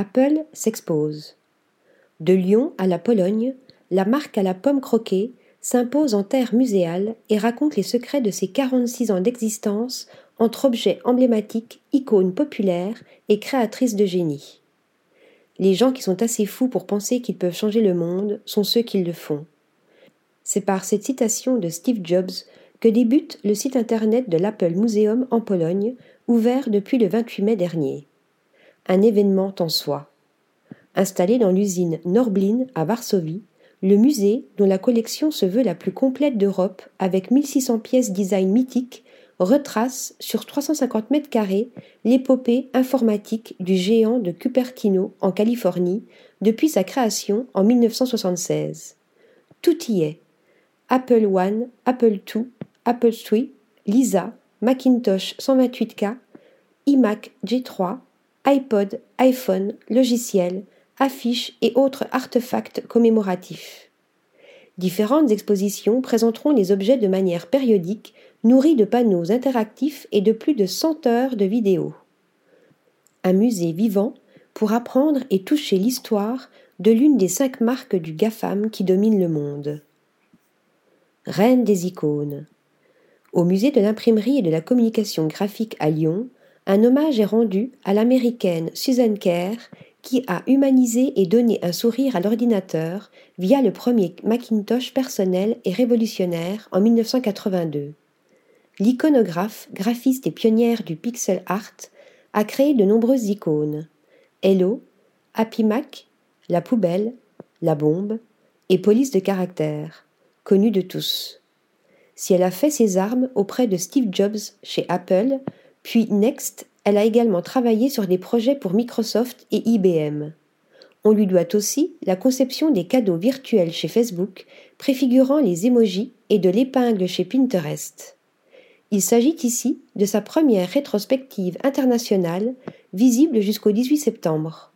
Apple s'expose. De Lyon à la Pologne, la marque à la pomme croquée s'impose en terre muséale et raconte les secrets de ses 46 ans d'existence entre objets emblématiques, icônes populaires et créatrices de génie. Les gens qui sont assez fous pour penser qu'ils peuvent changer le monde sont ceux qui le font. C'est par cette citation de Steve Jobs que débute le site internet de l'Apple Museum en Pologne, ouvert depuis le 28 mai dernier. Un événement en soi. Installé dans l'usine Norblin à Varsovie, le musée, dont la collection se veut la plus complète d'Europe avec 1600 pièces design mythiques, retrace sur 350 mètres carrés l'épopée informatique du géant de Cupertino en Californie depuis sa création en 1976. Tout y est. Apple One, Apple II, Apple III, Lisa, Macintosh 128K, iMac G3, iPod, iPhone, logiciels, affiches et autres artefacts commémoratifs. Différentes expositions présenteront les objets de manière périodique, nourris de panneaux interactifs et de plus de 100 heures de vidéos. Un musée vivant pour apprendre et toucher l'histoire de l'une des cinq marques du GAFAM qui domine le monde. Reine des icônes. Au musée de l'imprimerie et de la communication graphique à Lyon, un hommage est rendu à l'américaine Susan Kerr qui a humanisé et donné un sourire à l'ordinateur via le premier Macintosh personnel et révolutionnaire en 1982. L'iconographe, graphiste et pionnière du pixel art, a créé de nombreuses icônes. Hello, Happy Mac, la poubelle, la bombe et police de caractère, connues de tous. Si elle a fait ses armes auprès de Steve Jobs chez Apple, puis Next elle a également travaillé sur des projets pour Microsoft et IBM. On lui doit aussi la conception des cadeaux virtuels chez Facebook, préfigurant les emojis et de l'épingle chez Pinterest. Il s'agit ici de sa première rétrospective internationale, visible jusqu'au 18 septembre.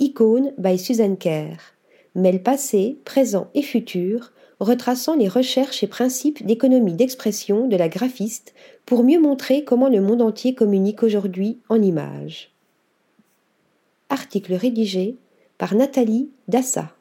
Icône by Susan Kerr mêle passé, présent et futur retraçant les recherches et principes d'économie d'expression de la graphiste pour mieux montrer comment le monde entier communique aujourd'hui en images. Article rédigé par Nathalie Dassa.